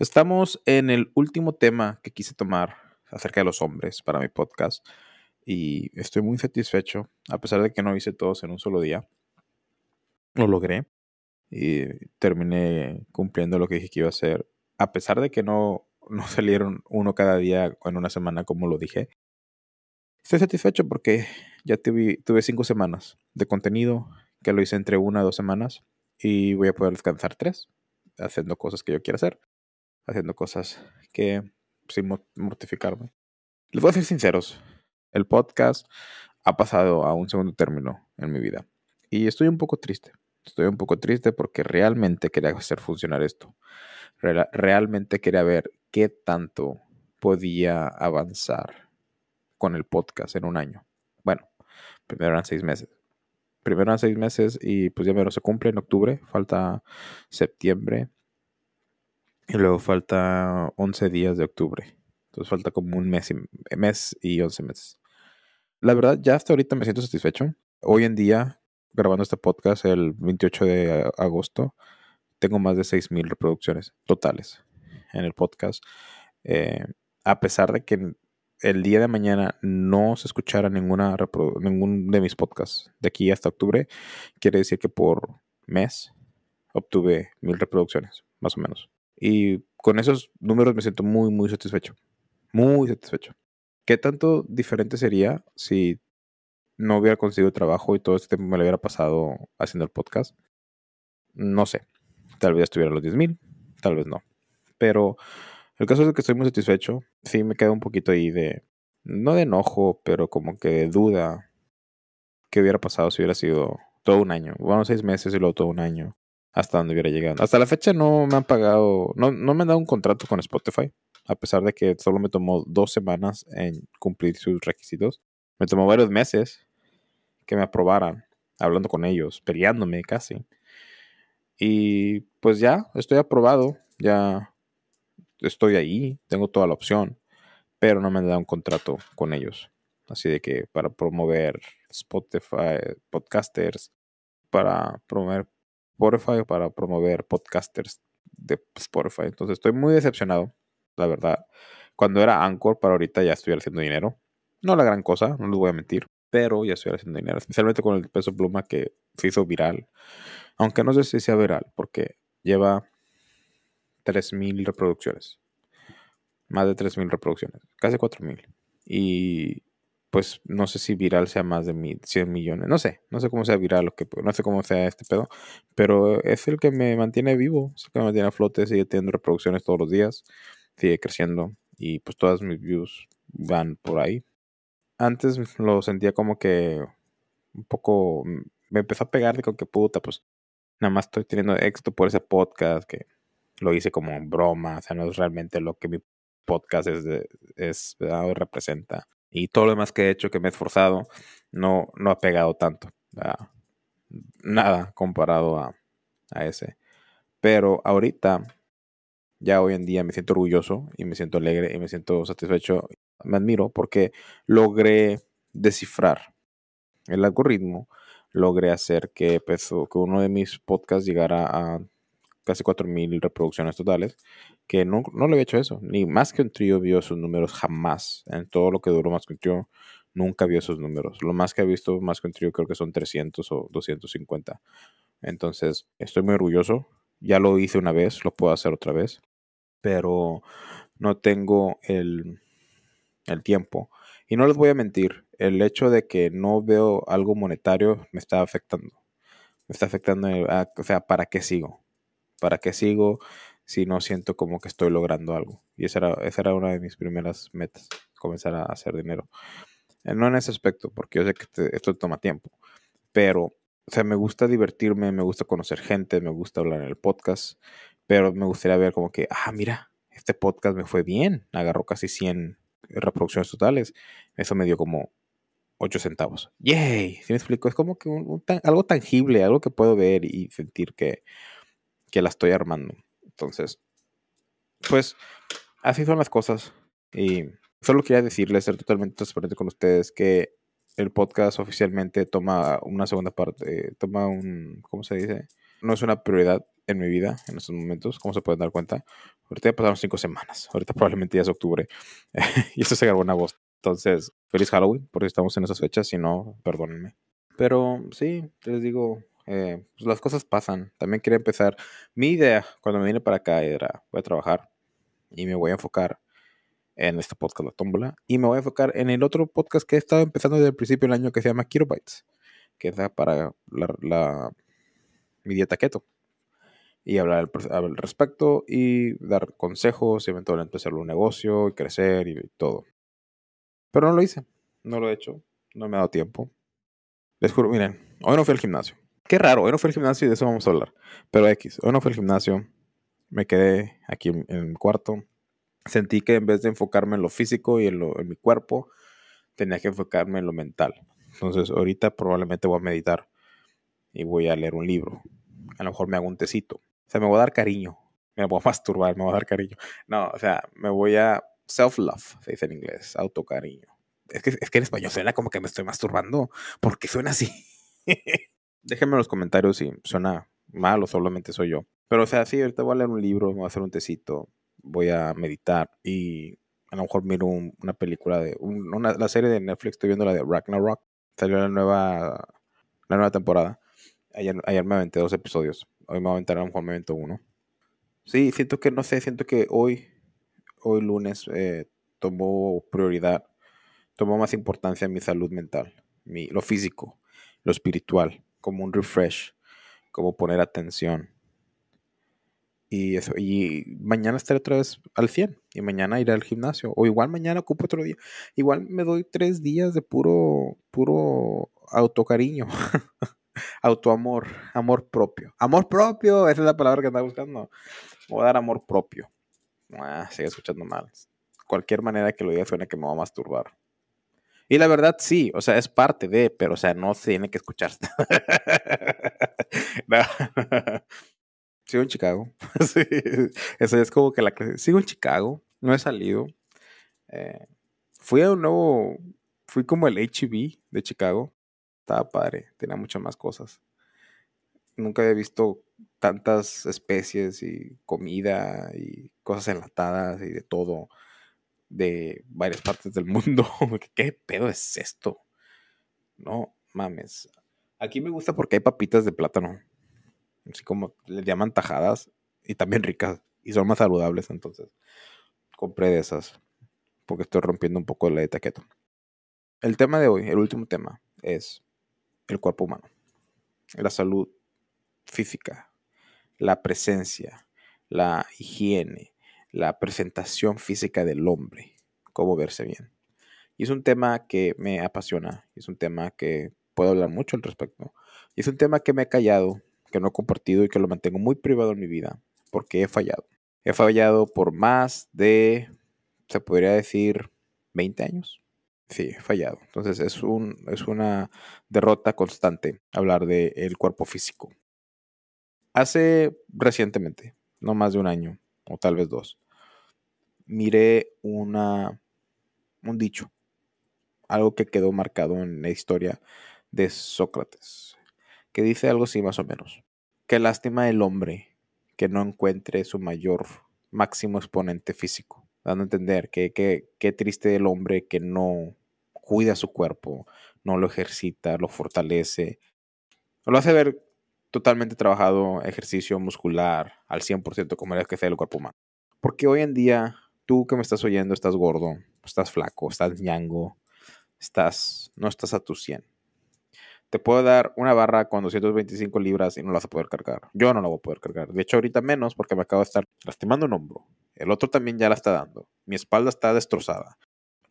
Estamos en el último tema que quise tomar acerca de los hombres para mi podcast y estoy muy satisfecho, a pesar de que no hice todos en un solo día. Lo logré y terminé cumpliendo lo que dije que iba a hacer, a pesar de que no, no salieron uno cada día en una semana como lo dije. Estoy satisfecho porque ya tuve, tuve cinco semanas de contenido, que lo hice entre una o dos semanas y voy a poder descansar tres, haciendo cosas que yo quiero hacer haciendo cosas que sin mortificarme. Les voy a ser sinceros, el podcast ha pasado a un segundo término en mi vida y estoy un poco triste. Estoy un poco triste porque realmente quería hacer funcionar esto. realmente quería ver qué tanto podía avanzar con el podcast en un año. Bueno, primero eran seis meses. Primero eran seis meses y pues ya menos se cumple en octubre. Falta septiembre, y luego falta 11 días de octubre. Entonces falta como un mes y, mes y 11 meses. La verdad, ya hasta ahorita me siento satisfecho. Hoy en día, grabando este podcast el 28 de agosto, tengo más de 6.000 reproducciones totales en el podcast. Eh, a pesar de que el día de mañana no se escuchara ninguna ningún de mis podcasts de aquí hasta octubre, quiere decir que por mes obtuve mil reproducciones, más o menos. Y con esos números me siento muy, muy satisfecho. Muy satisfecho. ¿Qué tanto diferente sería si no hubiera conseguido trabajo y todo este tiempo me lo hubiera pasado haciendo el podcast? No sé. Tal vez estuviera a los 10.000, tal vez no. Pero el caso es que estoy muy satisfecho. Sí, me queda un poquito ahí de, no de enojo, pero como que de duda. ¿Qué hubiera pasado si hubiera sido todo un año? Bueno, seis meses y luego todo un año hasta donde hubiera llegado. Hasta la fecha no me han pagado, no, no me han dado un contrato con Spotify, a pesar de que solo me tomó dos semanas en cumplir sus requisitos. Me tomó varios meses que me aprobaran, hablando con ellos, peleándome casi. Y pues ya, estoy aprobado, ya estoy ahí, tengo toda la opción, pero no me han dado un contrato con ellos. Así de que para promover Spotify, podcasters, para promover Spotify para promover podcasters de Spotify. Entonces estoy muy decepcionado, la verdad. Cuando era Anchor, para ahorita ya estoy haciendo dinero. No la gran cosa, no les voy a mentir, pero ya estoy haciendo dinero. Especialmente con el peso pluma que se hizo viral. Aunque no sé si sea viral, porque lleva 3.000 reproducciones. Más de 3.000 reproducciones. Casi 4.000. Y pues no sé si viral sea más de 100 millones, no sé, no sé cómo sea viral, lo que, no sé cómo sea este pedo, pero es el que me mantiene vivo, es el que me mantiene a flote, sigue teniendo reproducciones todos los días, sigue creciendo y pues todas mis views van por ahí. Antes lo sentía como que un poco, me empezó a pegar de que puta, pues nada más estoy teniendo éxito por ese podcast que lo hice como en broma, o sea, no es realmente lo que mi podcast es, es representa y todo lo demás que he hecho, que me he esforzado, no, no ha pegado tanto. nada comparado a, a ese. Pero ahorita, ya hoy en día me siento orgulloso y me siento alegre y me siento satisfecho. Me admiro porque logré descifrar el algoritmo, logré hacer que, pues, que uno de mis podcasts llegara a casi 4.000 reproducciones totales, que no, no le había hecho eso. Ni más que un trío vio esos números jamás. En todo lo que duró más que un trío, nunca vio esos números. Lo más que ha visto más que un trío creo que son 300 o 250. Entonces, estoy muy orgulloso. Ya lo hice una vez, lo puedo hacer otra vez. Pero no tengo el, el tiempo. Y no les voy a mentir, el hecho de que no veo algo monetario me está afectando. Me está afectando, o sea, ¿para qué sigo? ¿Para qué sigo si no siento como que estoy logrando algo? Y esa era, esa era una de mis primeras metas, comenzar a hacer dinero. Eh, no en ese aspecto, porque yo sé que esto toma tiempo, pero, o sea, me gusta divertirme, me gusta conocer gente, me gusta hablar en el podcast, pero me gustaría ver como que, ah, mira, este podcast me fue bien, agarró casi 100 reproducciones totales, eso me dio como 8 centavos. ¡Yay! ¿Sí me explico? Es como que algo tangible, algo que puedo ver y sentir que, que la estoy armando. Entonces, pues así son las cosas. Y solo quería decirles, ser totalmente transparente con ustedes, que el podcast oficialmente toma una segunda parte, toma un, ¿cómo se dice? No es una prioridad en mi vida en estos momentos, como se pueden dar cuenta, Ahorita ya pasaron cinco semanas. Ahorita probablemente ya es octubre. y esto se grabó en agosto. Entonces, feliz Halloween, porque estamos en esas fechas. Si no, perdónenme. Pero sí, les digo, eh, pues las cosas pasan. También quería empezar. Mi idea cuando me vine para acá era: voy a trabajar y me voy a enfocar en este podcast, La Tómbola. Y me voy a enfocar en el otro podcast que he estado empezando desde el principio del año que se llama Kilobytes, que es para la, la, mi dieta keto y hablar al, respecto y dar consejos y eventualmente hacer un negocio y crecer y, todo. Pero no lo hice, no lo he hecho, no me ha dado tiempo. Les juro, miren, hoy no fui al gimnasio. Qué raro, hoy no fui al gimnasio y de eso vamos a hablar. Pero X, hoy no fui al gimnasio, me quedé aquí en, en cuarto. Sentí que en vez de enfocarme en lo físico y en, lo, en mi cuerpo, tenía que enfocarme en lo mental. Entonces ahorita probablemente voy a meditar y voy a leer un libro. A lo mejor me hago un tecito o sea, me voy a dar cariño. Me voy a masturbar, me voy a dar cariño. No, o sea, me voy a self-love, se dice en inglés, autocariño. Es que, es que en español suena como que me estoy masturbando. ¿Por qué suena así? Déjenme en los comentarios si suena mal o solamente soy yo. Pero, o sea, sí, ahorita voy a leer un libro, me voy a hacer un tecito, voy a meditar y a lo mejor miro una película de. una, la serie de Netflix, estoy viendo la de Ragnarok. Salió la nueva, la nueva temporada. Ayer, ayer me aventé dos episodios. Hoy me voy a aventar a lo mejor momento uno. Sí, siento que, no sé, siento que hoy, hoy lunes, eh, tomó prioridad, tomó más importancia mi salud mental, mi, lo físico, lo espiritual, como un refresh, como poner atención. Y eso, y mañana estaré otra vez al 100 y mañana iré al gimnasio. O igual mañana ocupo otro día. Igual me doy tres días de puro, puro autocariño. Autoamor, amor propio. Amor propio, esa es la palabra que andaba buscando. Voy a dar amor propio. Ah, sigue escuchando mal. Cualquier manera que lo diga suena que me va a masturbar. Y la verdad, sí, o sea, es parte de, pero o sea, no se tiene que escuchar. Sigo en Chicago. sí, eso es como que la. Sigo en Chicago, no he salido. Eh, fui a un nuevo. Fui como el HB de Chicago estaba padre, tenía muchas más cosas. Nunca había visto tantas especies y comida y cosas enlatadas y de todo de varias partes del mundo. ¿Qué pedo es esto? No mames. Aquí me gusta porque hay papitas de plátano. Así como le llaman tajadas y también ricas y son más saludables. Entonces compré de esas porque estoy rompiendo un poco la etiqueta. El tema de hoy, el último tema, es el cuerpo humano, la salud física, la presencia, la higiene, la presentación física del hombre, cómo verse bien. Y es un tema que me apasiona, es un tema que puedo hablar mucho al respecto. Y es un tema que me he callado, que no he compartido y que lo mantengo muy privado en mi vida, porque he fallado. He fallado por más de, se podría decir, 20 años. Sí, fallado. Entonces es, un, es una derrota constante hablar del el cuerpo físico. Hace recientemente, no más de un año, o tal vez dos, miré una, un dicho, algo que quedó marcado en la historia de Sócrates, que dice algo así más o menos. Qué lástima el hombre que no encuentre su mayor máximo exponente físico, dando a entender que qué triste el hombre que no cuida su cuerpo, no lo ejercita, lo fortalece, lo hace ver totalmente trabajado ejercicio muscular al 100% como es que sea el cuerpo humano. Porque hoy en día, tú que me estás oyendo, estás gordo, estás flaco, estás ñango, estás, no estás a tu 100. Te puedo dar una barra con 225 libras y no la vas a poder cargar. Yo no la voy a poder cargar. De hecho, ahorita menos porque me acabo de estar lastimando un hombro. El otro también ya la está dando. Mi espalda está destrozada.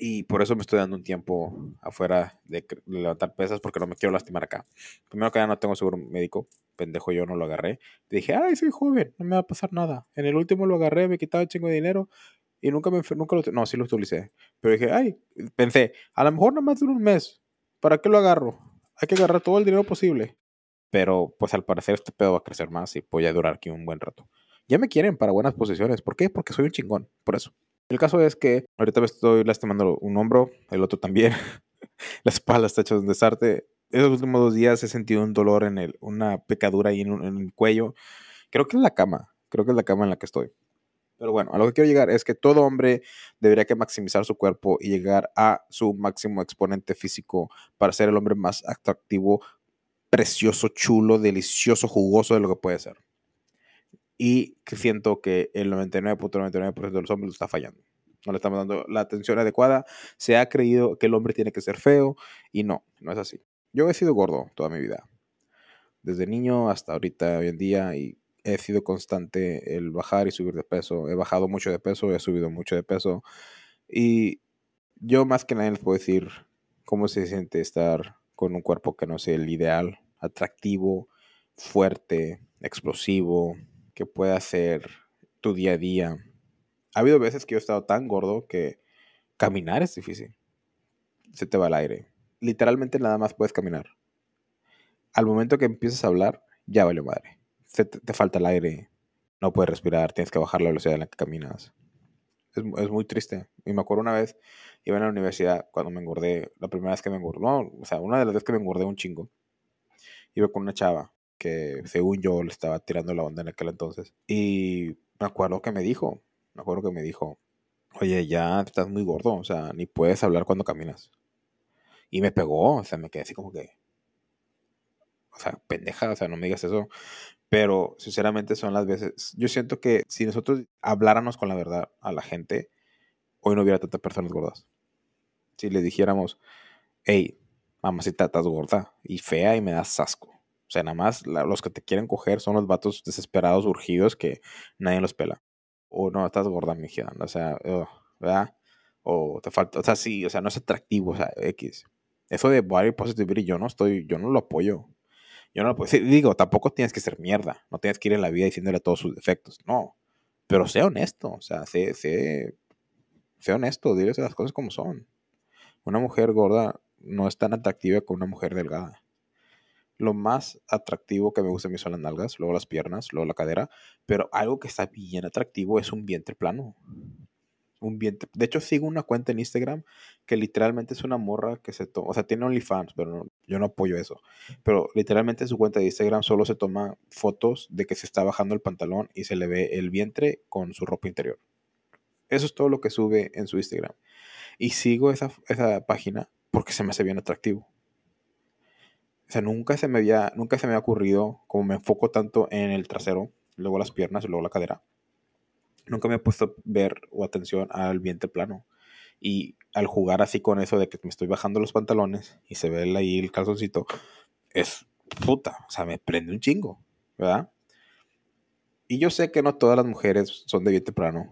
Y por eso me estoy dando un tiempo afuera de, levantar pesas porque no me quiero lastimar acá. Primero que ya no tengo seguro médico. Pendejo yo no lo agarré. dije, ay, soy joven, no me va a pasar nada. En el último lo agarré, me quitaba un chingo de dinero y nunca me nunca lo no sí lo utilicé pero dije ay pensé a lo mejor más dura un mes para qué lo agarro hay que agarrar todo el dinero posible pero pues al parecer este pedo va a crecer más y voy a durar aquí un buen rato ya me quieren para buenas posiciones ¿por qué? porque soy un chingón por eso el caso es que ahorita estoy lastimando un hombro, el otro también. la espalda está hecha un desarte. Esos últimos dos días he sentido un dolor en el, una pecadura ahí en, el cuello. Creo que es la cama, creo que es la cama en la que estoy. Pero bueno, a lo que quiero llegar es que todo hombre debería que maximizar su cuerpo y llegar a su máximo exponente físico para ser el hombre más atractivo, precioso, chulo, delicioso, jugoso de lo que puede ser. Y que siento que el 99.99% de los hombres lo está fallando. No le estamos dando la atención adecuada. Se ha creído que el hombre tiene que ser feo y no, no es así. Yo he sido gordo toda mi vida. Desde niño hasta ahorita, hoy en día, y he sido constante el bajar y subir de peso. He bajado mucho de peso, he subido mucho de peso. Y yo más que nadie les puedo decir cómo se siente estar con un cuerpo que no sea el ideal, atractivo, fuerte, explosivo, que pueda hacer tu día a día. Ha habido veces que yo he estado tan gordo que caminar es difícil. Se te va el aire. Literalmente nada más puedes caminar. Al momento que empiezas a hablar, ya vale madre te, falta el aire, no puedes respirar, tienes que bajar la velocidad en la que caminas. Es, es, muy triste. Y me acuerdo una vez, iba a la universidad cuando me engordé, la primera vez que me engordé, no, o sea, una de las veces que me engordé un chingo, iba con una chava que según yo le estaba tirando la onda en aquel entonces. Y me acuerdo que me dijo, me acuerdo que me dijo, oye, ya estás muy gordo, o sea, ni puedes hablar cuando caminas. Y me pegó, o sea, me quedé así como que, o sea, pendeja, o sea, no me digas eso. Pero sinceramente son las veces, yo siento que si nosotros habláramos con la verdad a la gente, hoy no hubiera tantas personas gordas. Si le dijéramos, hey, mamacita, estás gorda y fea y me das asco. O sea, nada más los que te quieren coger son los vatos desesperados, urgidos, que nadie los pela. O no, estás gorda, mi hija. O sea, ¿verdad? O te falta, o sea, sí, o sea, no es atractivo, o sea, X. Eso de body positivity, yo no estoy, yo no lo apoyo. Yo no puedo digo, tampoco tienes que ser mierda, no tienes que ir en la vida diciéndole todos sus defectos, no. Pero sé honesto, o sea, sé, sé, sé honesto, dile las cosas como son. Una mujer gorda no es tan atractiva como una mujer delgada. Lo más atractivo que me gusta a mí son las nalgas, luego las piernas, luego la cadera, pero algo que está bien atractivo es un vientre plano un vientre. De hecho, sigo una cuenta en Instagram que literalmente es una morra que se toma, o sea, tiene OnlyFans, pero yo no apoyo eso. Pero literalmente en su cuenta de Instagram solo se toma fotos de que se está bajando el pantalón y se le ve el vientre con su ropa interior. Eso es todo lo que sube en su Instagram. Y sigo esa, esa página porque se me hace bien atractivo. O sea, nunca se me había, nunca se me ha ocurrido, como me enfoco tanto en el trasero, luego las piernas y luego la cadera, nunca me he puesto ver o atención al vientre plano. Y al jugar así con eso de que me estoy bajando los pantalones y se ve ahí el calzoncito, es puta, o sea, me prende un chingo, ¿verdad? Y yo sé que no todas las mujeres son de vientre plano.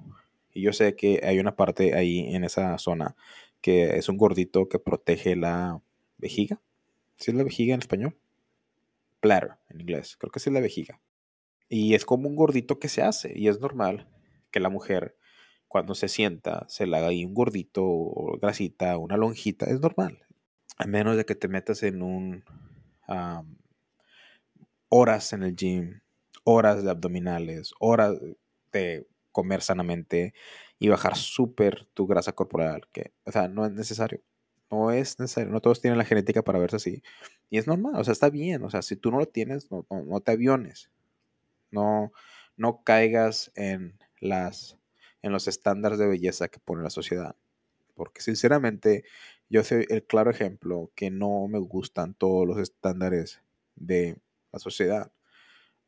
Y yo sé que hay una parte ahí en esa zona que es un gordito que protege la vejiga. ¿Sí es la vejiga en español? Platter en inglés. Creo que sí es la vejiga. Y es como un gordito que se hace y es normal que la mujer cuando se sienta se le haga ahí un gordito o grasita, una lonjita, es normal. A menos de que te metas en un horas en el gym, horas de abdominales, horas de comer sanamente y bajar súper tu grasa corporal, que, o sea, no es necesario. No es necesario, no todos tienen la genética para verse así. Y es normal, o sea, está bien, o sea, si tú no lo tienes, no, no te aviones. No, no caigas en las, en los estándares de belleza que pone la sociedad. Porque sinceramente yo soy el claro ejemplo que no me gustan todos los estándares de la sociedad.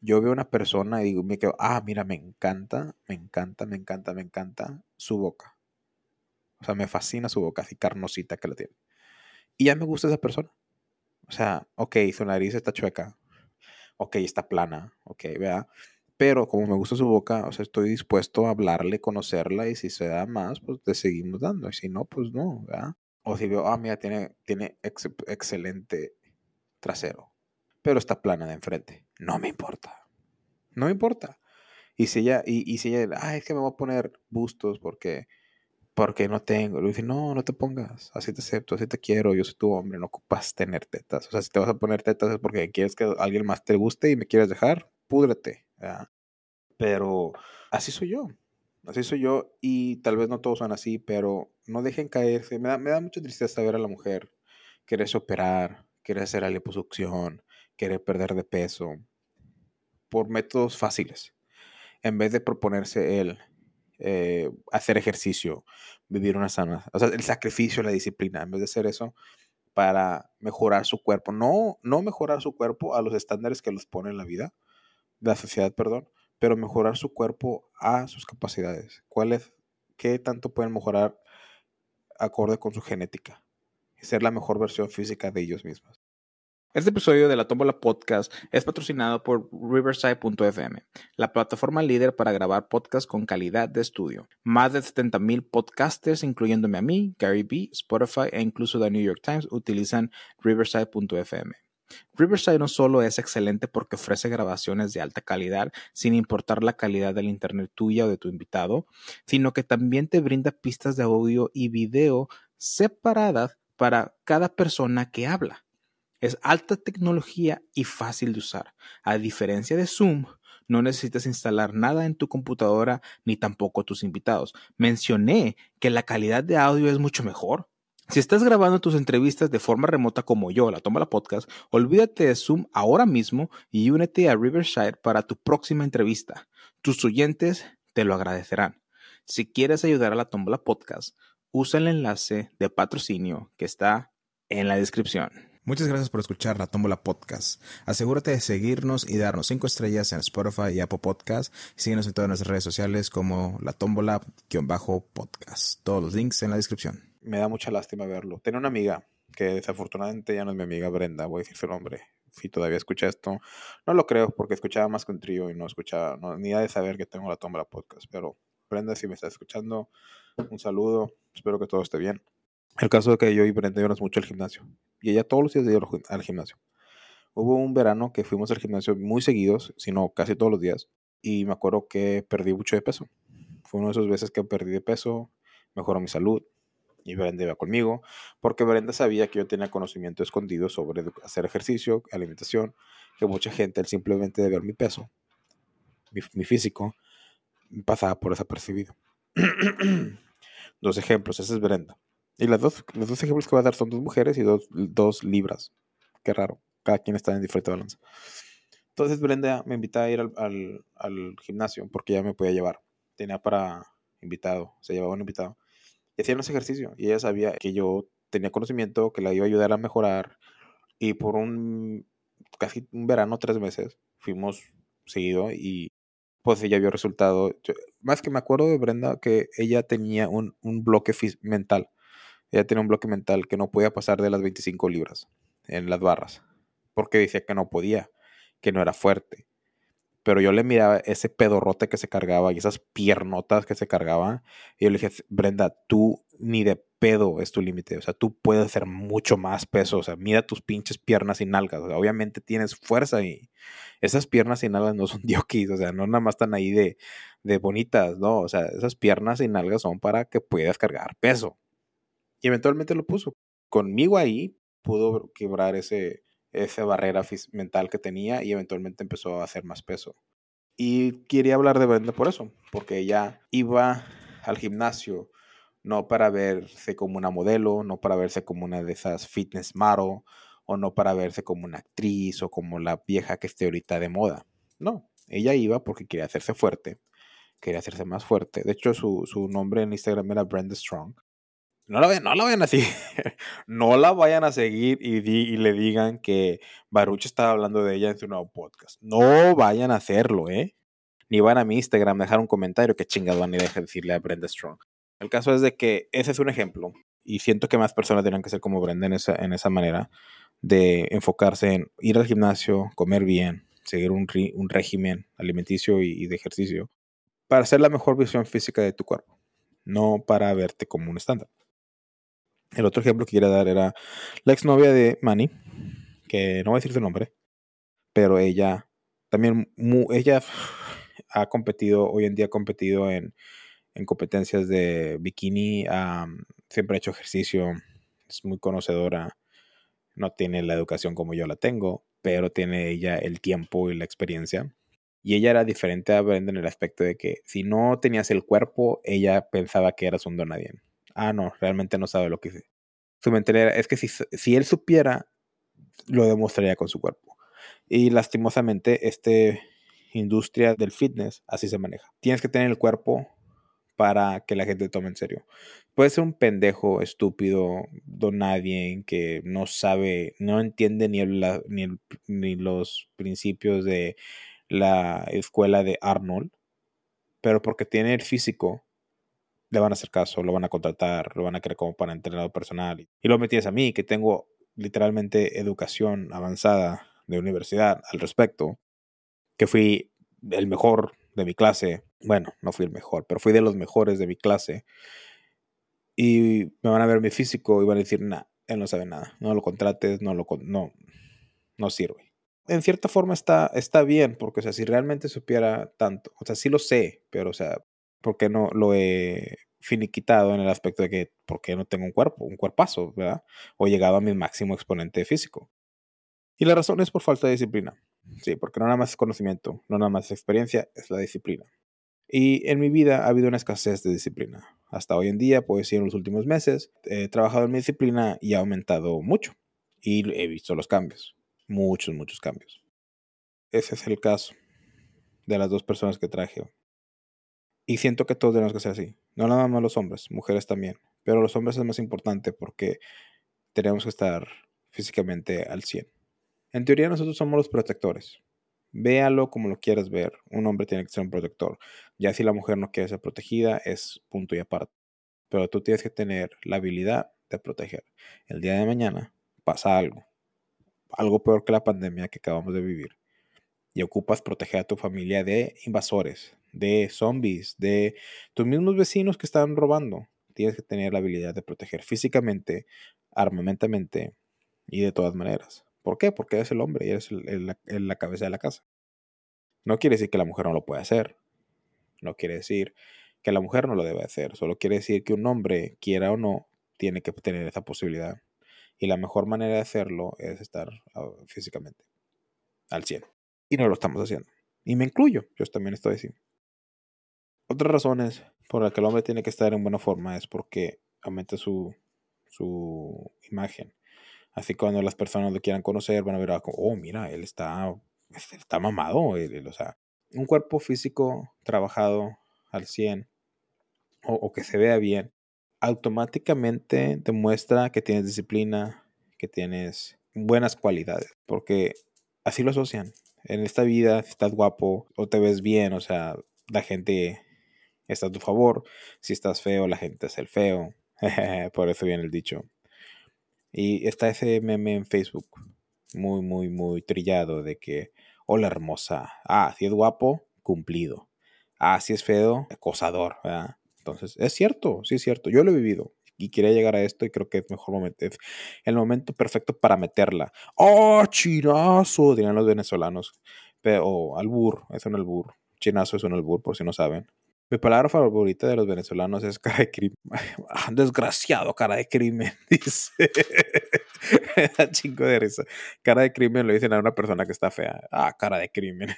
Yo veo una persona y digo, me quedo, ah, mira, me encanta, me encanta, me encanta, me encanta su boca. O sea, me fascina su boca, así carnosita que la tiene. Y ya me gusta esa persona. O sea, ok, su nariz está chueca. Ok, está plana. Ok, vea pero como me gusta su boca, o sea, estoy dispuesto a hablarle, conocerla y si se da más, pues te seguimos dando. Y si no, pues no, ¿verdad? O si veo, ah, mira, tiene, tiene excelente trasero, pero está plana de enfrente. No me importa. No me importa. Y si ella, y, y si ella, ah, es que me voy a poner bustos porque, porque no tengo. Le dice, no, no te pongas. Así te acepto, así te quiero. Yo soy tu hombre, no ocupas tener tetas. O sea, si te vas a poner tetas es porque quieres que alguien más te guste y me quieres dejar, púdrete. Pero así soy yo. Así soy yo y tal vez no todos son así, pero no dejen caerse. Me da, me mucha tristeza ver a la mujer quererse operar, querer hacer la liposucción, querer perder de peso por métodos fáciles. En vez de proponerse el, eh, hacer ejercicio, vivir una sana, o sea, el sacrificio, la disciplina, en vez de hacer eso para mejorar su cuerpo, no, no mejorar su cuerpo a los estándares que los pone la vida, la sociedad, perdón, pero mejorar su cuerpo a sus capacidades. ¿Cuál es, qué tanto pueden mejorar acorde con su genética? Y ser la mejor versión física de ellos mismos. Este episodio de la Tómbola Podcast es patrocinado por Riverside.fm, la plataforma líder para grabar podcasts con calidad de estudio. Más de 70.000 podcasters, incluyéndome a mí, Gary B, Spotify e incluso The New York Times, utilizan Riverside.fm. Riverside no solo es excelente porque ofrece grabaciones de alta calidad sin importar la calidad del internet tuya o de tu invitado, sino que también te brinda pistas de audio y video separadas para cada persona que habla. Es alta tecnología y fácil de usar. A diferencia de Zoom, no necesitas instalar nada en tu computadora ni tampoco tus invitados. Mencioné que la calidad de audio es mucho mejor. Si estás grabando tus entrevistas de forma remota como yo, la toma la podcast, olvídate de Zoom ahora mismo y únete a Riverside para tu próxima entrevista. Tus oyentes te lo agradecerán. Si quieres ayudar a la Tómbola Podcast, usa el enlace de patrocinio que está en la descripción. Muchas gracias por escuchar la Tómbola Podcast. Asegúrate de seguirnos y darnos 5 estrellas en Spotify y Apple Podcast. síguenos en todas nuestras redes sociales como la Tómbola-podcast. Todos los links en la descripción. Me da mucha lástima verlo. Tenía una amiga que desafortunadamente ya no es mi amiga Brenda, voy a decir su nombre. Si todavía escucha esto, no lo creo porque escuchaba más que un trío y no escuchaba, ni ha de saber que tengo la Tómbola Podcast. Pero Brenda, si me está escuchando, un saludo. Espero que todo esté bien. El caso de que yo y Brenda íbamos mucho al gimnasio. Y ella todos los días iba al gimnasio. Hubo un verano que fuimos al gimnasio muy seguidos, sino casi todos los días. Y me acuerdo que perdí mucho de peso. Fue una de esas veces que perdí de peso, mejoró mi salud. Y Brenda iba conmigo, porque Brenda sabía que yo tenía conocimiento escondido sobre hacer ejercicio, alimentación, que mucha gente, simplemente de ver mi peso, mi, mi físico, pasaba por desapercibido. dos ejemplos, esa es Brenda. Y las dos, los dos ejemplos que voy a dar son dos mujeres y dos, dos libras. Qué raro. Cada quien está en diferente balanza. Entonces Brenda me invitaba a ir al, al, al, gimnasio porque ya me podía llevar. Tenía para invitado, se llevaba un invitado. Y hacían ese ejercicio. Y ella sabía que yo tenía conocimiento, que la iba a ayudar a mejorar. Y por un casi un verano, tres meses, fuimos seguido y pues ella vio resultado. más que me acuerdo de Brenda que ella tenía un, un bloque mental ella tenía un bloque mental que no podía pasar de las 25 libras en las barras, porque decía que no podía, que no era fuerte. Pero yo le miraba ese pedorrote que se cargaba y esas piernotas que se cargaban. Y yo le dije, Brenda, tú ni de pedo es tu límite. O sea, tú puedes hacer mucho más peso. O sea, mira tus pinches piernas y nalgas. obviamente tienes fuerza y esas piernas y nalgas no son diokis. O sea, no nada más están ahí de, de bonitas, ¿no? O sea, esas piernas y nalgas son para que puedas cargar peso. Y eventualmente lo puso. Conmigo ahí pudo quebrar ese, esa barrera mental que tenía y eventualmente empezó a hacer más peso. Y quería hablar de Brenda por eso, porque ella iba al gimnasio no para verse como una modelo, no para verse como una de esas fitness model, o no para verse como una actriz o como la vieja que esté ahorita de moda. No, ella iba porque quería hacerse fuerte, quería hacerse más fuerte. De hecho, su, su nombre en Instagram era Brenda Strong. No la, vayan, no la vayan a seguir. no la vayan a seguir y, y le digan que Baruch estaba hablando de ella en su nuevo podcast. No vayan a hacerlo, ¿eh? Ni van a mi Instagram a dejar un comentario que chingado van a dejar decirle a Brenda Strong. El caso es de que ese es un ejemplo y siento que más personas tienen que ser como Brenda en esa, en esa manera de enfocarse en ir al gimnasio, comer bien, seguir un, un régimen alimenticio y, y de ejercicio para hacer la mejor visión física de tu cuerpo, no para verte como un estándar. El otro ejemplo que quería dar era la exnovia de Manny, que no voy a decir su nombre, pero ella también, ella ha competido, hoy en día ha competido en, en competencias de bikini, siempre ha hecho ejercicio, es muy conocedora, no tiene la educación como yo la tengo, pero tiene ella el tiempo y la experiencia. Y ella era diferente a Brenda en el aspecto de que si no tenías el cuerpo, ella pensaba que eras un donadien ah, no, realmente no sabe lo que dice. Su mentalidad es que si, si él supiera, lo demostraría con su cuerpo. Y lastimosamente, esta industria del fitness así se maneja. Tienes que tener el cuerpo para que la gente tome en serio. Puede ser un pendejo, estúpido, don nadie que no sabe, no entiende ni, ni, ni los principios de la escuela de Arnold, pero porque tiene el físico, le van a hacer caso, lo van a contratar, lo van a querer como para entrenador personal. Y lo metías a mí, que tengo literalmente educación avanzada de universidad al respecto, que fui el mejor de mi clase. Bueno, no fui el mejor, pero fui de los mejores de mi clase. Y me van a ver mi físico y van a decir, nah, él no sabe nada, no lo contrates, no lo no, no sirve. En cierta forma está, está bien, porque o sea, si realmente supiera tanto, o sea, sí lo sé, pero o sea, ¿por qué no lo he finiquitado en el aspecto de que, ¿por qué no tengo un cuerpo, un cuerpazo, verdad? O llegado a mi máximo exponente físico. Y la razón es por falta de disciplina. Sí, porque no nada más es conocimiento, no nada más es experiencia, es la disciplina. Y en mi vida ha habido una escasez de disciplina. Hasta hoy en día, pues sí, en los últimos meses he trabajado en mi disciplina y ha aumentado mucho. Y he visto los cambios, muchos, muchos cambios. Ese es el caso de las dos personas que traje. Y siento que todos tenemos que ser así. No nada más los hombres, mujeres también. Pero los hombres es más importante porque tenemos que estar físicamente al 100. En teoría nosotros somos los protectores. Véalo como lo quieras ver. Un hombre tiene que ser un protector. Ya si la mujer no quiere ser protegida, es punto y aparte. Pero tú tienes que tener la habilidad de proteger. El día de mañana pasa algo. Algo peor que la pandemia que acabamos de vivir. Y ocupas proteger a tu familia de invasores, de zombies, de tus mismos vecinos que están robando. Tienes que tener la habilidad de proteger físicamente, armamentamente y de todas maneras. ¿Por qué? Porque eres el hombre y eres la cabeza de la casa. No quiere decir que la mujer no lo pueda hacer. No quiere decir que la mujer no lo debe hacer. Solo quiere decir que un hombre, quiera o no, tiene que tener esa posibilidad. Y la mejor manera de hacerlo es estar ah, físicamente al 100. Y no lo estamos haciendo. Y me incluyo. Yo también estoy así. Otras razones por las que el hombre tiene que estar en buena forma es porque aumenta su, su imagen. Así cuando las personas lo quieran conocer, van a ver, ah, oh, mira, él está, está mamado. o sea, un cuerpo físico trabajado al 100 o, o que se vea bien, automáticamente demuestra que tienes disciplina, que tienes buenas cualidades, porque así lo asocian. En esta vida, si estás guapo o te ves bien, o sea, la gente está a tu favor. Si estás feo, la gente es el feo. Por eso viene el dicho. Y está ese meme en Facebook, muy, muy, muy trillado de que, hola hermosa, ah, si es guapo, cumplido. Ah, si es feo, acosador. Entonces, es cierto, sí es cierto, yo lo he vivido y quería llegar a esto y creo que es mejor momento, el momento perfecto para meterla. ¡Oh, chinazo! Dirían los venezolanos. Pero, oh, albur, es un albur. Chinazo es un albur, por si no saben. Mi palabra favorita de los venezolanos es cara de crimen. Desgraciado, cara de crimen, dice. Me chingo de risa. Cara de crimen lo dicen a una persona que está fea. Ah, cara de crimen.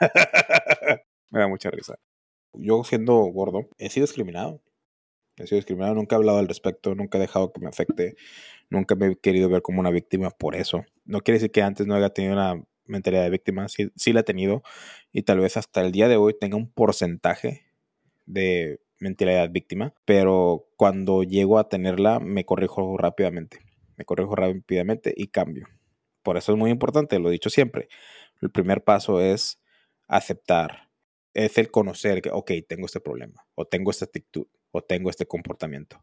Me da mucha risa. Yo siendo gordo, he sido discriminado. He sido discriminado, nunca he hablado al respecto, nunca he dejado que me afecte, nunca me he querido ver como una víctima por eso. No quiere decir que antes no haya tenido una mentalidad de víctima, sí, sí la he tenido y tal vez hasta el día de hoy tenga un porcentaje de mentalidad víctima, pero cuando llego a tenerla me corrijo rápidamente, me corrijo rápidamente y cambio. Por eso es muy importante, lo he dicho siempre, el primer paso es aceptar, es el conocer que, ok, tengo este problema, o tengo esta actitud, o tengo este comportamiento.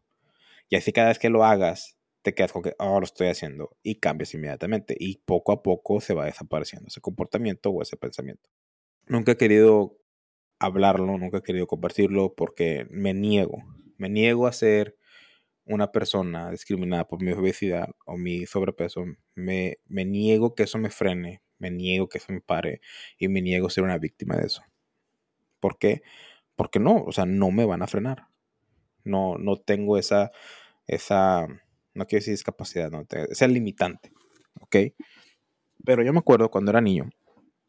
Y así cada vez que lo hagas, te quedas con que, ahora lo estoy haciendo, y cambias inmediatamente, y poco a poco se va desapareciendo ese comportamiento o ese pensamiento. Nunca he querido hablarlo, nunca he querido compartirlo porque me niego, me niego a ser una persona discriminada por mi obesidad o mi sobrepeso, me, me niego que eso me frene, me niego que eso me pare y me niego a ser una víctima de eso. ¿Por qué? Porque no, o sea, no me van a frenar. No, no tengo esa, esa, no quiero decir discapacidad, no, esa limitante, ¿ok? Pero yo me acuerdo cuando era niño,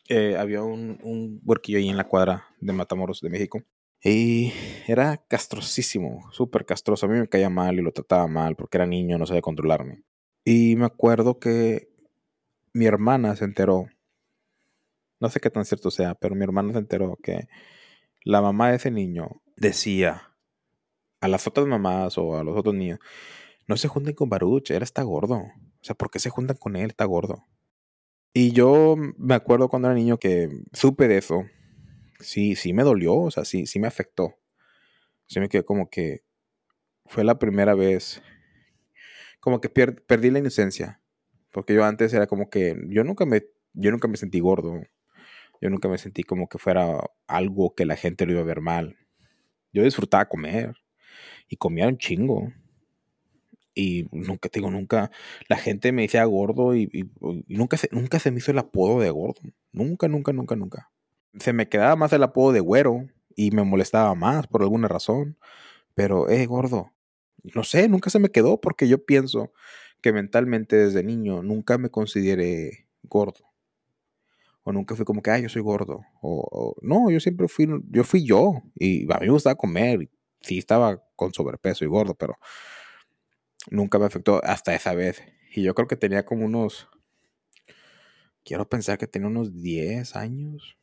eh, había un, un huerquillo ahí en la cuadra de Matamoros de México. Y era castrosísimo, súper castroso. A mí me caía mal y lo trataba mal porque era niño, no sabía controlarme. Y me acuerdo que mi hermana se enteró, no sé qué tan cierto sea, pero mi hermana se enteró que la mamá de ese niño decía a las otras mamás o a los otros niños, no se junten con Baruch, él está gordo. O sea, ¿por qué se juntan con él? Está gordo. Y yo me acuerdo cuando era niño que supe de eso. Sí, sí me dolió, o sea, sí, sí me afectó. Sí me quedé como que fue la primera vez, como que perdí la inocencia. Porque yo antes era como que, yo nunca me, yo nunca me sentí gordo. Yo nunca me sentí como que fuera algo que la gente lo iba a ver mal. Yo disfrutaba comer y comía un chingo. Y nunca, te digo, nunca, la gente me decía gordo y, nunca, se, nunca se me hizo el apodo de gordo. Nunca, nunca, nunca, nunca. Se me quedaba más el apodo de güero y me molestaba más por alguna razón. Pero, eh, gordo. No sé, nunca se me quedó porque yo pienso que mentalmente desde niño nunca me consideré gordo. O nunca fui como que, ay, yo soy gordo. O, no, yo siempre fui, yo fui yo. Y a mí me gustaba comer. Sí, estaba con sobrepeso y gordo, pero nunca me afectó hasta esa vez. Y yo creo que tenía como unos, quiero pensar que tenía unos 10 años.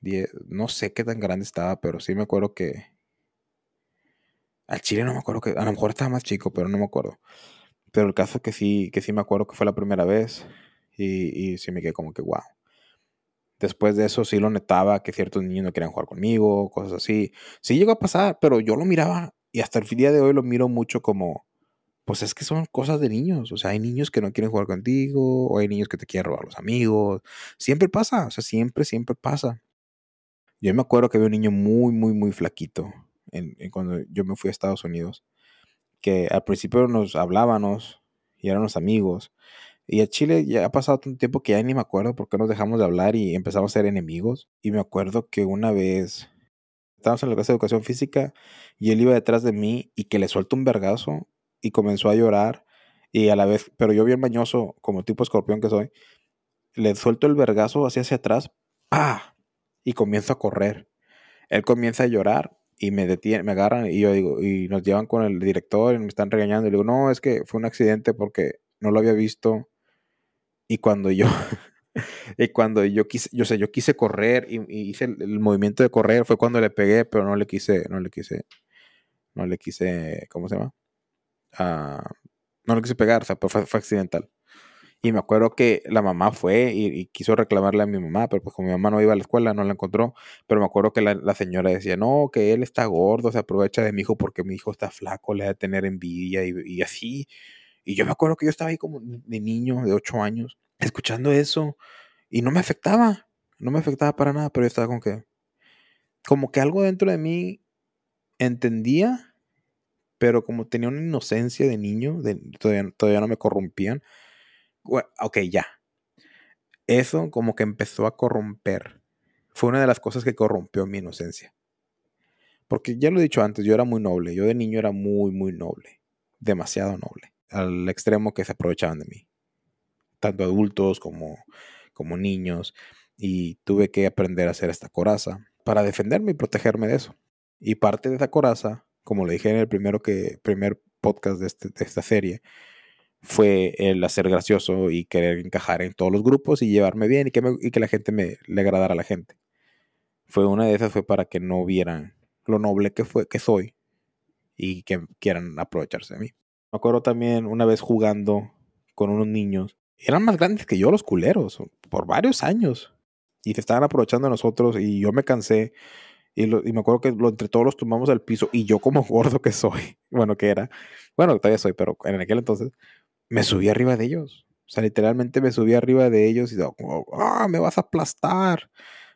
10, no sé qué tan grande estaba, pero sí me acuerdo que... Al chile no me acuerdo que... A lo mejor estaba más chico, pero no me acuerdo. Pero el caso que sí, que sí me acuerdo que fue la primera vez. Y, y sí me quedé como que, wow. Después de eso sí lo notaba que ciertos niños no querían jugar conmigo, cosas así. Sí llegó a pasar, pero yo lo miraba y hasta el día de hoy lo miro mucho como, pues es que son cosas de niños. O sea, hay niños que no quieren jugar contigo, o hay niños que te quieren robar los amigos. Siempre pasa, o sea, siempre, siempre pasa. Yo me acuerdo que había un niño muy, muy, muy flaquito cuando yo me fui a Estados Unidos, que al principio nos hablábamos y éramos amigos. Y a Chile ya ha pasado tanto tiempo que ya ni me acuerdo por qué nos dejamos de hablar y empezamos a ser enemigos. Y me acuerdo que una vez estábamos en la clase de educación física y él iba detrás de mí y que le suelto un vergazo y comenzó a llorar y a la vez, pero yo bien bañoso, como tipo escorpión que soy, le suelto el vergazo hacia hacia atrás. Y comienzo a correr. Él comienza a llorar y me detienen, me agarran y yo digo, y nos llevan con el director y me están regañando y le digo, no, es que fue un accidente porque no lo había visto. Y cuando yo, y cuando yo quise, yo sé, yo quise correr y, hice el, movimiento de correr, fue cuando le pegué, pero no le quise, no le quise, no le quise, ¿cómo se llama? Ah, no le quise pegar, o sea, pues fue, accidental. Y me acuerdo que la mamá fue y, quiso reclamarle a mi mamá, pero pues como mi mamá no iba a la escuela, no la encontró. Pero me acuerdo que la, señora decía, no, que él está gordo, se aprovecha de mi hijo porque mi hijo está flaco, le ha de tener envidia y, y así. Y yo me acuerdo que yo estaba ahí como de niño, de 8 años, escuchando eso y no me afectaba, no me afectaba para nada, pero yo estaba como que, como que algo dentro de mí entendía, pero como tenía una inocencia de niño, todavía, todavía no me corrompían. ok, ya. Eso como que empezó a corromper. Fue una de las cosas que corrompió mi inocencia. Porque ya lo he dicho antes, yo era muy noble. Yo de niño era muy, muy noble. Demasiado noble. Al extremo que se aprovechaban de mí tanto adultos como, como niños, y tuve que aprender a hacer esta coraza para defenderme y protegerme de eso. Y parte de esa coraza, como le dije en el primero que, primer podcast de, este, de esta serie, fue el hacer gracioso y querer encajar en todos los grupos y llevarme bien y que, y que la gente me le agradara a la gente. Fue una de esas fue para que no vieran lo noble que fue que soy y que quieran aprovecharse de mí. Me acuerdo también una vez jugando con unos niños eran más grandes que yo los culeros, por varios años. Y se estaban aprovechando de nosotros y yo me cansé. Y, me acuerdo que lo, entre todos los tumbamos al piso y yo como gordo que soy, bueno, que era, bueno, todavía soy, pero en aquel entonces, me subí arriba de ellos. O sea, literalmente me subí arriba de ellos y digo, ah, me vas a aplastar,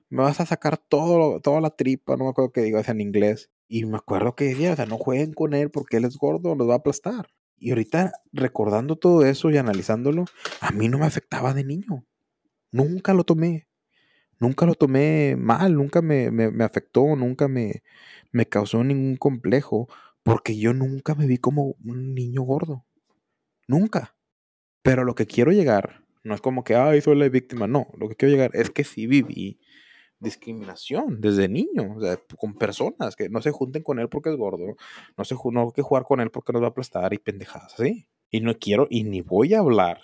me vas a sacar todo, toda la tripa, no me acuerdo qué digo, es en inglés. Y me acuerdo que decía, o sea, no jueguen con él porque él es gordo, nos va a aplastar. Y ahorita recordando todo eso y analizándolo, a mí no me afectaba de niño. Nunca lo tomé. Nunca lo tomé mal, nunca me, afectó, nunca me, me causó ningún complejo, porque yo nunca me vi como un niño gordo. Nunca. Pero lo que quiero llegar, no es como que, ay, soy la víctima, no, lo que quiero llegar es que sí viví discriminación desde niño, o sea, con personas que no se junten con él porque es gordo, no se no hay que jugar con él porque nos va a aplastar y pendejadas así. Y no quiero y ni voy a hablar.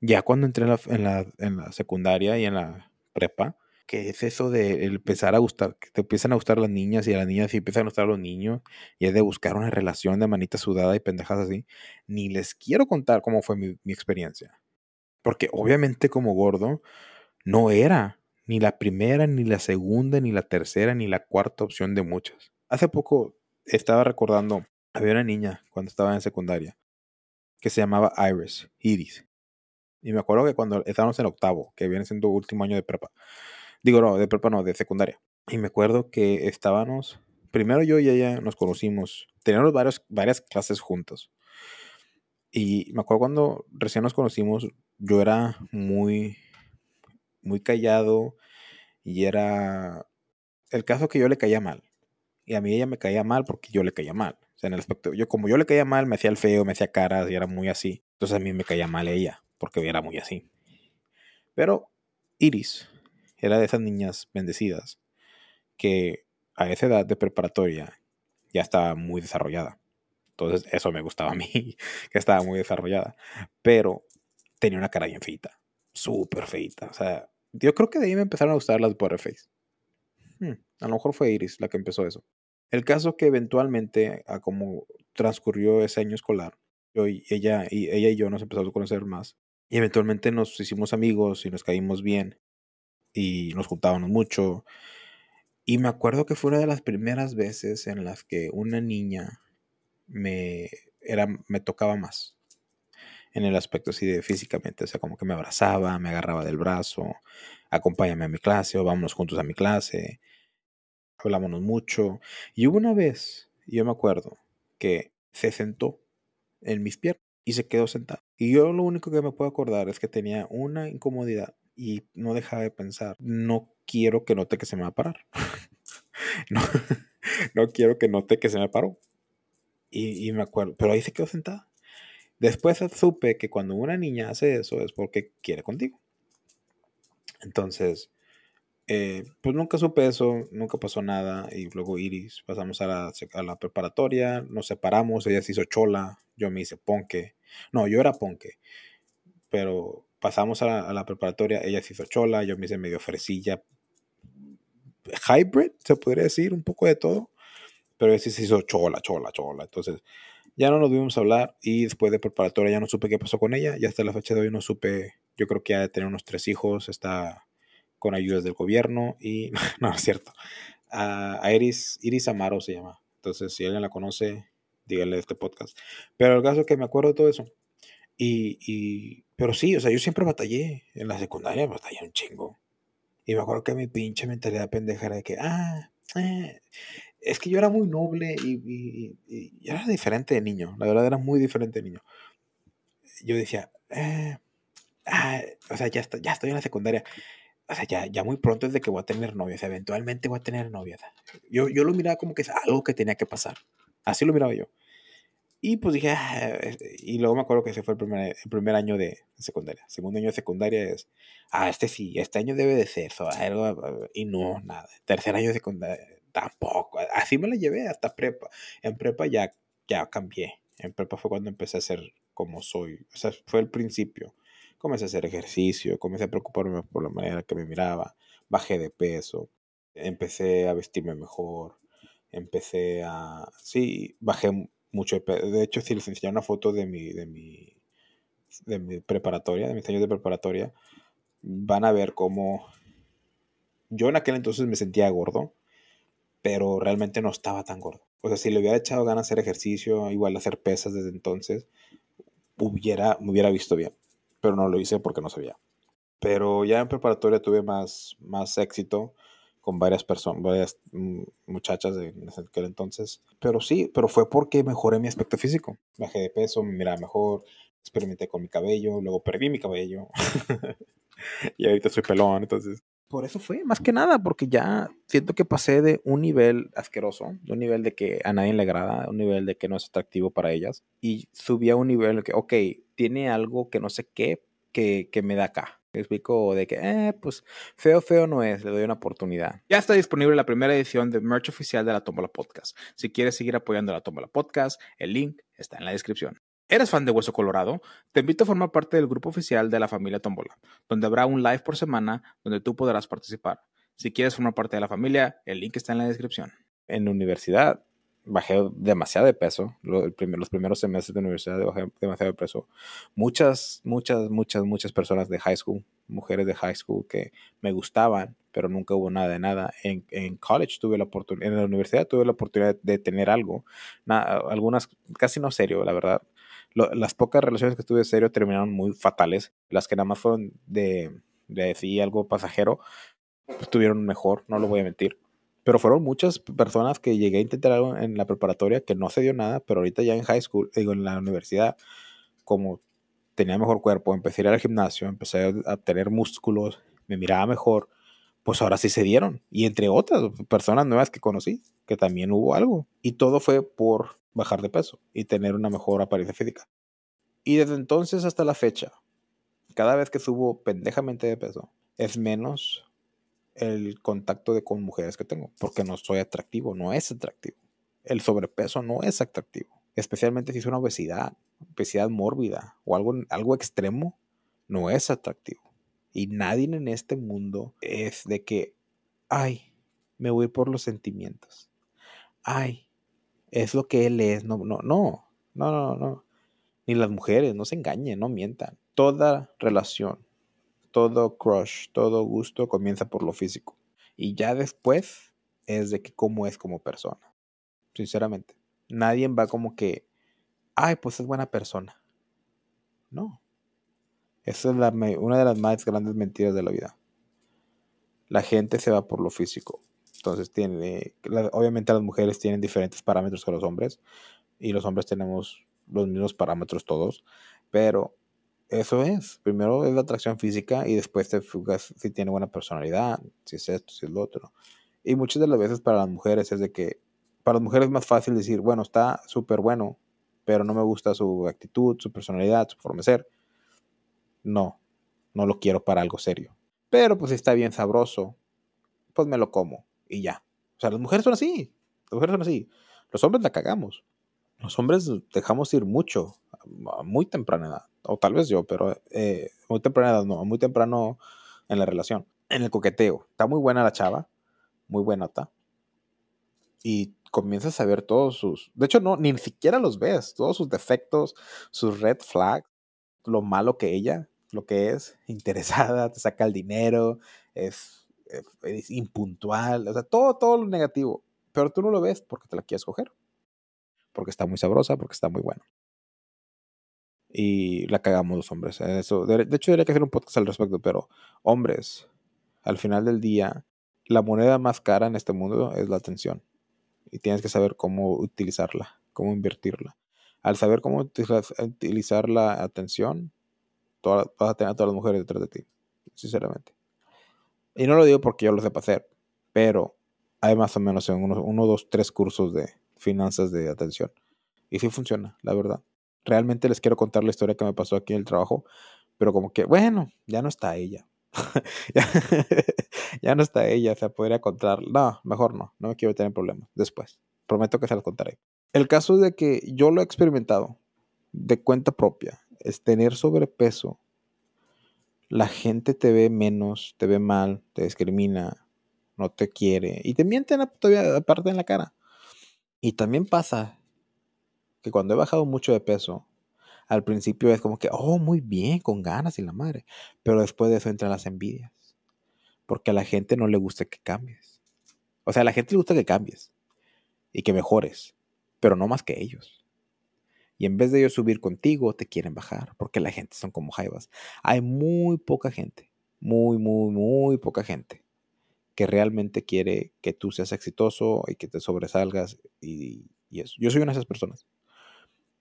Ya cuando entré en la, en la, en la secundaria y en la prepa, que es eso de empezar a gustar, que te empiezan a gustar las niñas y a las niñas sí empiezan a gustar a los niños y es de buscar una relación de manita sudada y pendejas así. Ni les quiero contar cómo fue mi, mi experiencia. Porque obviamente como gordo no era ni la primera, ni la segunda, ni la tercera, ni la cuarta opción de muchas. Hace poco estaba recordando, había una niña cuando estaba en secundaria que se llamaba Iris, Iris. Y me acuerdo que cuando estábamos en octavo, que viene siendo último año de prepa, digo, no, de prepa no, de secundaria. Y me acuerdo que estábamos, primero yo y ella nos conocimos, teníamos varios, varias clases juntos. Y me acuerdo cuando recién nos conocimos, yo era muy, muy callado y era el caso que yo le caía mal. Y a mí ella me caía mal porque yo le caía mal. O sea, en el aspecto, yo como yo le caía mal, me hacía el feo, me hacía caras y era muy así. Entonces a mí me caía mal ella porque era muy así. Pero Iris era de esas niñas bendecidas que a esa edad de preparatoria ya estaba muy desarrollada. Entonces eso me gustaba a mí, que estaba muy desarrollada. Pero tenía una cara bien feita, súper feita. O sea, yo creo que de ahí me empezaron a gustar las Butterface. Hmm, a lo mejor fue Iris la que empezó eso. El caso que eventualmente, a como transcurrió ese año escolar, yo y ella y ella y yo nos empezamos a conocer más y eventualmente nos hicimos amigos y nos caímos bien y nos juntábamos mucho. Y me acuerdo que fue una de las primeras veces en las que una niña me, era, me tocaba más. En el aspecto así de físicamente, o sea, como que me abrazaba, me agarraba del brazo, acompáñame a mi clase o vámonos juntos a mi clase, hablámonos mucho. Y hubo una vez, yo me acuerdo, que se sentó en mis piernas y se quedó sentado. Y yo lo único que me puedo acordar es que tenía una incomodidad y no dejaba de pensar, no quiero que note que se me va a parar. no, no quiero que note que se me paró. Y, y, me acuerdo, pero ahí se quedó sentada. Después supe que cuando una niña hace eso es porque quiere contigo. Entonces, eh, pues nunca supe eso, nunca pasó nada. Y luego Iris, pasamos a la, preparatoria, nos separamos, ella se hizo chola, yo me hice ponque. No, yo era ponque. Pero pasamos a la, preparatoria, ella se hizo chola, yo me hice medio fresilla. Hybrid, se podría decir, un poco de todo. Pero ella sí se hizo chola, chola, chola. Entonces, ya no nos vimos a hablar y después de preparatoria ya no supe qué pasó con ella. Y hasta la fecha de hoy no supe, yo creo que ya de tener unos tres hijos, está con ayudas del gobierno y no, es cierto. A, Iris, Iris Amaro se llama. Entonces, si alguien la conoce, dígale este podcast. Pero el caso es que me acuerdo de todo eso. Y, y, pero sí, o sea, yo siempre batallé. En la secundaria batallé un chingo. Y me acuerdo que mi pinche mentalidad pendeja era de que, ah, eh, es que yo era muy noble y, y, era diferente de niño. La verdad era muy diferente de niño. Yo decía, eh, ah, o sea, ya, está, ya estoy en la secundaria o sea, ya, ya muy pronto es de que voy a tener novia, eventualmente voy a tener novia. Yo, yo lo miraba como que es algo que tenía que pasar. Así lo miraba yo. Y pues dije, ah, y luego me acuerdo que ese fue el primer, el primer año de secundaria. Segundo año de secundaria es, ah, este sí, este año debe de ser eso, algo, y no, nada. Tercer año de secundaria, tampoco. Así me la llevé hasta prepa. En prepa ya, ya cambié. En prepa fue cuando empecé a ser como soy. O sea, fue el principio comencé a hacer ejercicio, comencé a preocuparme por la manera que me miraba, bajé de peso, empecé a vestirme mejor, empecé a... Sí, bajé mucho de peso. De hecho, si les enseñé una foto de mi, de mi, de mi preparatoria, de mis años de preparatoria, van a ver cómo yo en aquel entonces me sentía gordo, pero realmente no estaba tan gordo. O sea, si le hubiera echado ganas de hacer ejercicio, igual hacer pesas desde entonces, hubiera, me hubiera visto bien pero no lo hice porque no sabía. Pero ya en preparatoria tuve más, más éxito con varias personas, varias mm, muchachas de aquel entonces. Pero sí, pero fue porque mejoré mi aspecto físico. Bajé de peso, me miraba mejor, experimenté con mi cabello, luego perdí mi cabello. y ahorita soy pelón, entonces. Por eso fue, más que nada, porque ya siento que pasé de un nivel asqueroso, de un nivel de que a nadie le agrada, un nivel de que no es atractivo para ellas, y subí a un nivel que, ok, tiene algo que no sé qué que, que me da acá. Me explico de que, eh, pues feo, feo no es, le doy una oportunidad. Ya está disponible la primera edición de merch oficial de la Tómbola Podcast. Si quieres seguir apoyando la Tómbola Podcast, el link está en la descripción. ¿Eres fan de Hueso Colorado? Te invito a formar parte del grupo oficial de la familia Tómbola, donde habrá un live por semana donde tú podrás participar. Si quieres formar parte de la familia, el link está en la descripción. En universidad bajé demasiado de peso. Los, primeros semestres de universidad bajé demasiado de peso. Muchas, muchas, muchas, muchas personas de high school, mujeres de high school que me gustaban, pero nunca hubo nada de nada. En college tuve la oportunidad, en la universidad tuve la oportunidad de tener algo. algunas, casi no serio, la verdad. Las pocas relaciones que tuve serio terminaron muy fatales. Las que nada más fueron de, de algo pasajero, pues, tuvieron mejor, no lo voy a mentir. Pero fueron muchas personas que llegué a intentar algo en la preparatoria que no se dio nada, pero ahorita ya en high school, digo, en la universidad, como tenía mejor cuerpo, empecé a ir al gimnasio, empecé a tener músculos, me miraba mejor, pues ahora sí se dieron. Y entre otras personas nuevas que conocí, que también hubo algo. Y todo fue por bajar de peso y tener una mejor apariencia física. Y desde entonces hasta la fecha, cada vez que subo pendejamente de peso, es menos el contacto de, con mujeres que tengo, porque no soy atractivo, no es atractivo. El sobrepeso no es atractivo, especialmente si es una obesidad, obesidad mórbida o algo, algo extremo, no es atractivo. Y nadie en este mundo es de que, ay, me voy por los sentimientos. Ay, es lo que él es. No, no, no, no, no, no. Ni las mujeres, no se engañen, no mientan. Toda relación todo crush, todo gusto comienza por lo físico. Y ya después es de que cómo es como persona. Sinceramente. Nadie va como que, ay, pues es buena persona. No. Esa es una de las más grandes mentiras de la vida. La gente se va por lo físico. Entonces tiene, obviamente las mujeres tienen diferentes parámetros que los hombres y los hombres tenemos los mismos parámetros todos, pero eso es. Primero es la atracción física y después te fijas si tiene buena personalidad, si es esto, si es lo otro. Y muchas de las veces para las mujeres es de que, para las mujeres es más fácil decir, bueno, está súper bueno, pero no me gusta su actitud, su personalidad, su forma de ser. No, no lo quiero para algo serio. Pero pues está bien sabroso, pues me lo como y ya. O sea, las mujeres son así. Las mujeres son así. Los hombres la cagamos. Los hombres dejamos ir mucho a muy temprana edad o tal vez yo, pero eh, muy temprano, no, muy temprano en la relación. En el coqueteo, está muy buena la chava, muy buena está. Y comienzas a ver todos sus, de hecho no, ni siquiera los ves, todos sus defectos, sus red flags, lo malo que ella, lo que es, interesada, te saca el dinero, es, impuntual, o sea, todo, todo lo negativo. Pero tú no lo ves porque te la quieres coger. Porque está muy sabrosa, porque está muy buena y la cagamos los hombres. Eso, de, hecho, debería que hacer un podcast al respecto, pero hombres, al final del día, la moneda más cara en este mundo es la atención. Y tienes que saber cómo utilizarla, cómo invertirla. Al saber cómo utilizar la atención, vas a tener a todas las mujeres detrás de ti, sinceramente. Y no lo digo porque yo lo sepa hacer, pero hay más o menos en uno, uno dos, tres cursos de finanzas de atención. Y sí funciona, la verdad realmente les quiero contar la historia que me pasó aquí en el trabajo, pero como que, bueno, ya no está ella. ya, no está ella, o sea, podría contar. No, mejor no, no me quiero tener problemas. Después, prometo que se los contaré. El caso es de que yo lo he experimentado de cuenta propia, es tener sobrepeso. La gente te ve menos, te ve mal, te discrimina, no te quiere y te mienten todavía aparte en la cara. Y también pasa que cuando he bajado mucho de peso, al principio es como que, oh, muy bien, con ganas y la madre. Pero después de eso entran las envidias. Porque a la gente no le gusta que cambies. O sea, a la gente le gusta que cambies y que mejores, pero no más que ellos. Y en vez de ellos subir contigo, te quieren bajar, porque la gente son como jaivas. Hay muy poca gente, muy, muy, muy poca gente que realmente quiere que tú seas exitoso y que te sobresalgas y, y eso. Yo soy una de esas personas.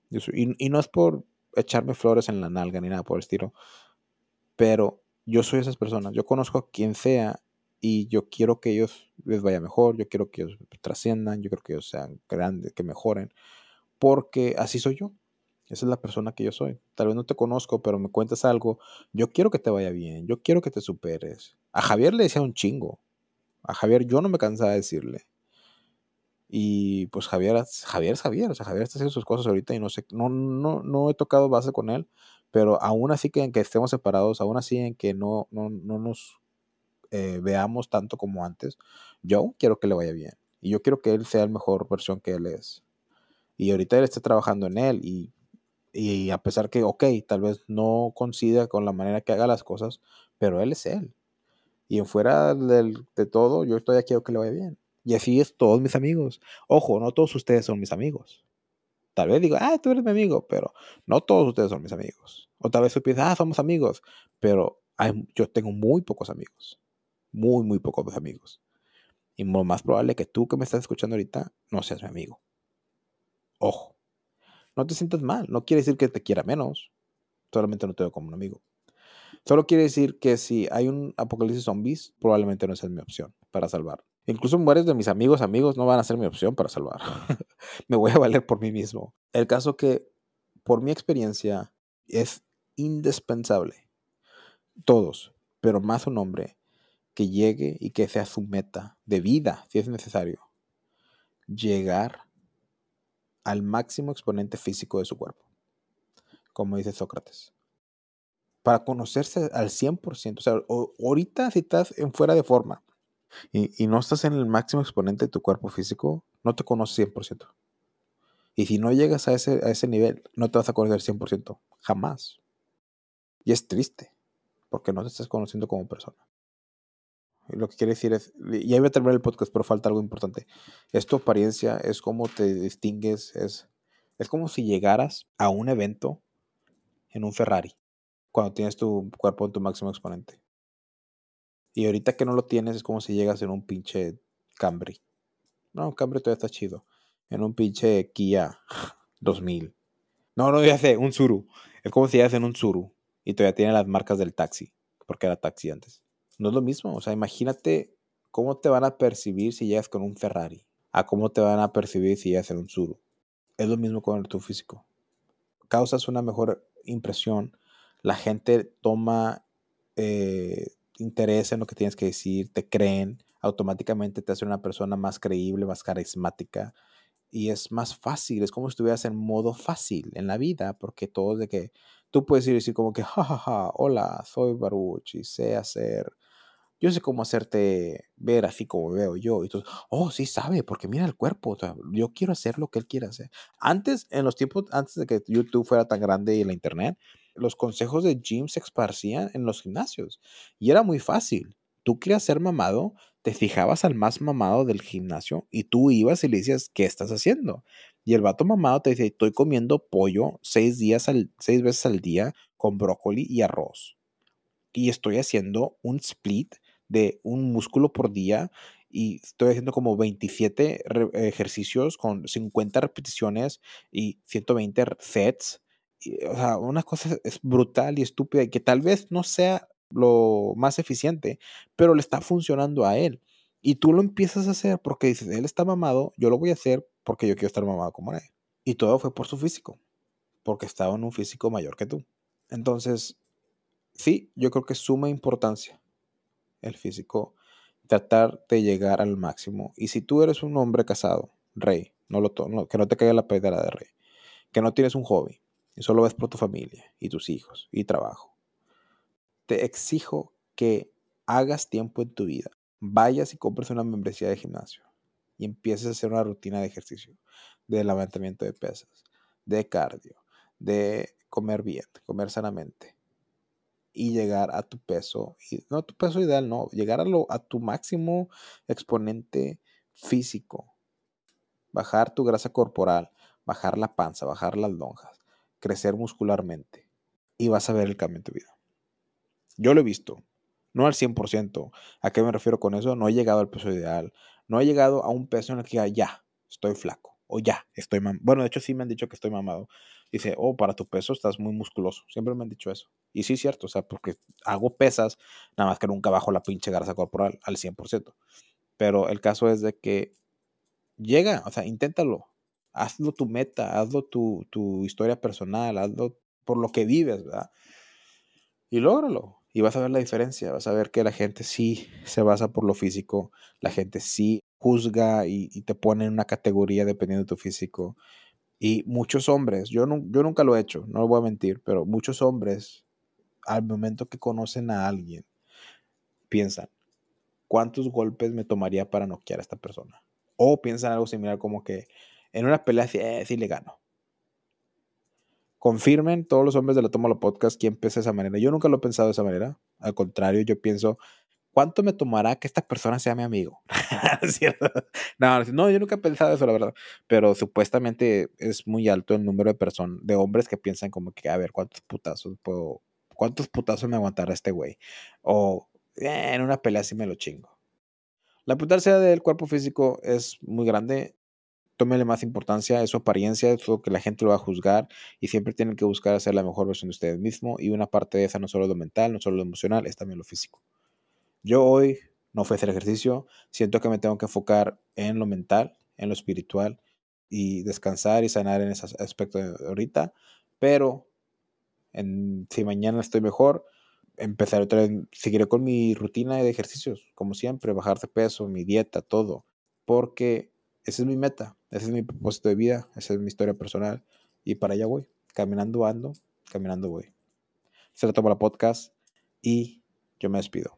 Y, no es por echarme flores en la nalga ni nada por el estilo, pero yo soy esas personas. Yo conozco a quien sea y yo quiero que ellos les vaya mejor, yo quiero que ellos trasciendan, yo quiero que ellos sean grandes, que mejoren, porque así soy yo. Esa es la persona que yo soy. Tal vez no te conozco, pero me cuentas algo. Yo quiero que te vaya bien, yo quiero que te superes. A Javier le decía un chingo. A Javier yo no me cansaba de decirle. Y pues Javier, Javier Javier, o sea, Javier está haciendo sus cosas ahorita y no sé, no, no, no he tocado base con él, pero aún así que en que estemos separados, aún así en que no, no, no nos eh, veamos tanto como antes. Yo quiero que le vaya bien. Y yo quiero que él sea la mejor versión que él es. Y ahorita él está trabajando en él. Y, y a pesar que, ok, tal vez no coincida con la manera que haga las cosas, pero él es él. Y fuera del, de todo, yo estoy aquí quiero que le vaya bien. Y así es todos mis amigos. Ojo, no todos ustedes son mis amigos. Tal vez digo, ah, tú eres mi amigo, pero no todos ustedes son mis amigos. O tal vez tú piensas, ah, somos amigos, pero yo tengo muy pocos amigos. Muy, muy pocos amigos. Y lo más probable que tú que me estás escuchando ahorita no seas mi amigo. Ojo. No te sientas mal. No quiere decir que te quiera menos. Solamente no te veo como un amigo. Solo quiere decir que si hay un apocalipsis zombies, probablemente no sea mi opción para salvar. Incluso mueres de mis amigos, amigos no van a ser mi opción para salvar. Me voy a valer por mí mismo. El caso que, por mi experiencia, es indispensable. Todos, pero más un hombre que llegue y que sea su meta de vida, si es necesario, llegar al máximo exponente físico de su cuerpo, como dice Sócrates para conocerse al 100%. O sea, ahorita si estás en fuera de forma y, no estás en el máximo exponente de tu cuerpo físico, no te conoces 100%. Y si no llegas a ese, a ese nivel, no te vas a conocer 100%. Jamás. Y es triste, porque no te estás conociendo como persona. Lo que quiere decir es, ya voy a terminar el podcast, pero falta algo importante. Es tu apariencia, es cómo te distingues, es, es como si llegaras a un evento en un Ferrari cuando tienes tu cuerpo en tu máximo exponente. Y ahorita que no lo tienes es como si llegas en un pinche Camry. No, Camry todavía está chido. En un pinche Kia 2000. No, no, ya sé, un Zuru. Es como si llegas en un Zuru y todavía tiene las marcas del taxi, porque era taxi antes. No es lo mismo, o sea, imagínate cómo te van a percibir si llegas con un Ferrari, a cómo te van a percibir si llegas en un Zuru. Es lo mismo con tu físico. Causas una mejor impresión la gente toma eh, interés en lo que tienes que decir, te creen, automáticamente te hace una persona más creíble, más carismática y es más fácil, es como si estuvieras en modo fácil en la vida, porque todo de que tú puedes ir y decir como que, jajaja, ja, ja, hola, soy Baruch y sé hacer yo sé cómo hacerte ver así como veo yo. Y tú, oh, sí sabe, porque mira el cuerpo. yo quiero hacer lo que él quiere hacer. Antes, en los tiempos, antes de que YouTube fuera tan grande y la internet, los consejos de gym se esparcían en los gimnasios. Y era muy fácil. Tú querías ser mamado, te fijabas al más mamado del gimnasio y tú ibas y le decías, ¿qué estás haciendo? Y el vato mamado te dice, estoy comiendo pollo seis, días al, seis veces al día con brócoli y arroz. Y estoy haciendo un split de un músculo por día y estoy haciendo como 27 ejercicios con 50 repeticiones y 120 sets. o sea, una cosa es brutal y estúpida y que tal vez no sea lo más eficiente, pero le está funcionando a él. Y tú lo empiezas a hacer porque dices, él está mamado, yo lo voy a hacer porque yo quiero estar mamado como él. Y todo fue por su físico, porque estaba en un físico mayor que tú. Entonces, sí, yo creo que suma importancia el físico, tratar de llegar al máximo. Y si tú eres un hombre casado, rey, no lo que no te caiga la pedra de rey, que no tienes un hobby y solo ves por tu familia y tus hijos y trabajo, te exijo que hagas tiempo en tu vida, vayas y compres una membresía de gimnasio y empieces a hacer una rutina de ejercicio, de levantamiento de pesas, de cardio, de comer bien, comer sanamente, y llegar a tu peso, no tu peso ideal, no, llegar a, lo, a tu máximo exponente físico, bajar tu grasa corporal, bajar la panza, bajar las lonjas, crecer muscularmente y vas a ver el cambio en tu vida. Yo lo he visto, no al 100%. ¿A qué me refiero con eso? No he llegado al peso ideal, no he llegado a un peso en el que ya, estoy flaco o ya, estoy mamado. Bueno, de hecho sí me han dicho que estoy mamado. Dice, oh, para tu peso estás muy musculoso. Siempre me han dicho eso. Y sí es cierto, o sea, porque hago pesas, nada más que nunca bajo la pinche grasa corporal al 100%. Pero el caso es de que llega, o sea, inténtalo. Hazlo tu meta, hazlo tu, tu historia personal, hazlo por lo que vives, ¿verdad? Y lógralo. Y vas a ver la diferencia, vas a ver que la gente sí se basa por lo físico, la gente sí juzga y, y te pone en una categoría dependiendo de tu físico. Y muchos hombres, yo, no, yo nunca lo he hecho, no lo voy a mentir, pero muchos hombres al momento que conocen a alguien, piensan, cuántos golpes me tomaría para noquear a esta persona. O piensan algo similar como que en una pelea sí, eh, sí le gano. Confirmen todos los hombres de la Toma Podcast quién piensa de esa manera. Yo nunca lo he pensado de esa manera. Al contrario, yo pienso, ¿cuánto me tomará que esta persona sea mi amigo? no, no, yo nunca he pensado eso, la verdad. Pero supuestamente es muy alto el número de personas, de hombres que piensan como que, a ver, ¿cuántos putazos puedo, cuántos putazos me aguantará este güey? O eh, en una pelea sí me lo chingo. La potencia del cuerpo físico es muy grande. Tómele más importancia, es su apariencia, es lo que la gente lo va a juzgar y siempre tienen que buscar hacer la mejor versión de ustedes mismos y una parte de esa no solo lo mental, no solo lo emocional, es también lo físico. Yo hoy no fui a hacer ejercicio, siento que me tengo que enfocar en lo mental, en lo espiritual y descansar y sanar en ese aspecto ahorita, pero en, si mañana estoy mejor, empezaré otra vez, seguiré con mi rutina de ejercicios, como siempre, bajar de peso, mi dieta, todo, porque esa es mi meta, ese es mi propósito de vida, esa es mi historia personal y para allá voy, caminando ando, caminando voy. Se lo tomo la podcast y yo me despido.